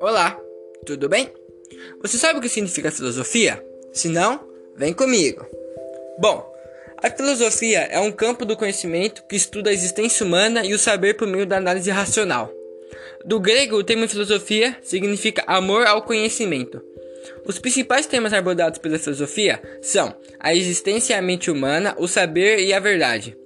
Olá, tudo bem? Você sabe o que significa filosofia? Se não, vem comigo. Bom, a filosofia é um campo do conhecimento que estuda a existência humana e o saber por meio da análise racional. Do grego, o termo filosofia significa amor ao conhecimento. Os principais temas abordados pela filosofia são a existência e a mente humana, o saber e a verdade.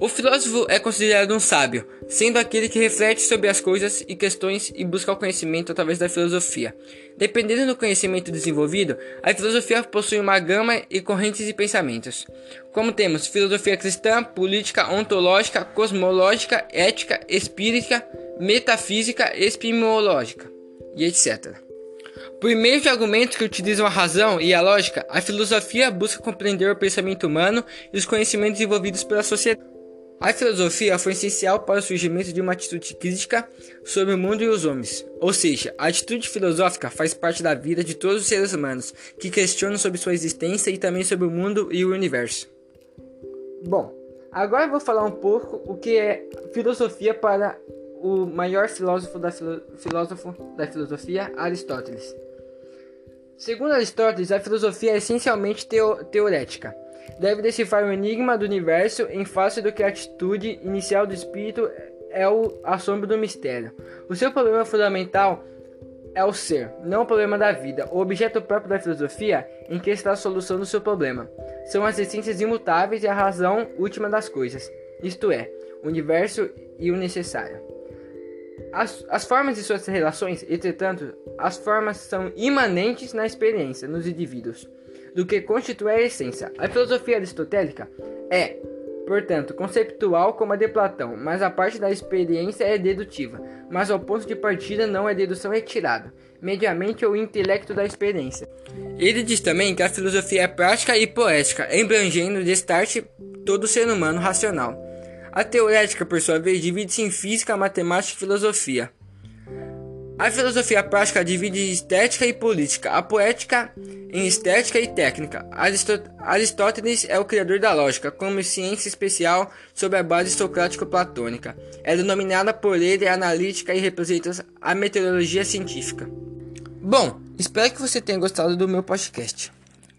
O filósofo é considerado um sábio, sendo aquele que reflete sobre as coisas e questões e busca o conhecimento através da filosofia. Dependendo do conhecimento desenvolvido, a filosofia possui uma gama e correntes de pensamentos. Como temos filosofia cristã, política, ontológica, cosmológica, ética, espírita, metafísica, epistemológica e etc. Por meio de argumentos que utilizam a razão e a lógica, a filosofia busca compreender o pensamento humano e os conhecimentos desenvolvidos pela sociedade. A filosofia foi essencial para o surgimento de uma atitude crítica sobre o mundo e os homens. Ou seja, a atitude filosófica faz parte da vida de todos os seres humanos, que questionam sobre sua existência e também sobre o mundo e o universo. Bom, agora eu vou falar um pouco o que é filosofia para o maior filósofo da, filo filósofo da filosofia, Aristóteles. Segundo Aristóteles, a filosofia é essencialmente teo teorética deve decifrar o enigma do universo em face do que a atitude inicial do espírito é o assombro do mistério. O seu problema fundamental é o ser, não o problema da vida. O objeto próprio da filosofia em que está a solução do seu problema. São as essências imutáveis e a razão última das coisas, isto é, o universo e o necessário. As, as formas de suas relações, entretanto, as formas são imanentes na experiência, nos indivíduos do que constitui a essência. A filosofia aristotélica é, portanto, conceptual como a de Platão, mas a parte da experiência é dedutiva, mas ao ponto de partida não é dedução retirada, mediamente o intelecto da experiência. Ele diz também que a filosofia é prática e poética, embrangendo de start todo ser humano racional. A teorética, por sua vez, divide-se em física, matemática e filosofia. A filosofia prática divide estética e política, a poética em estética e técnica. Aristóteles é o criador da lógica, como ciência especial sob a base socrático-platônica. É denominada por ele analítica e representa a meteorologia científica. Bom, espero que você tenha gostado do meu podcast.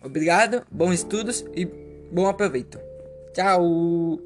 Obrigado, bons estudos e bom aproveito. Tchau!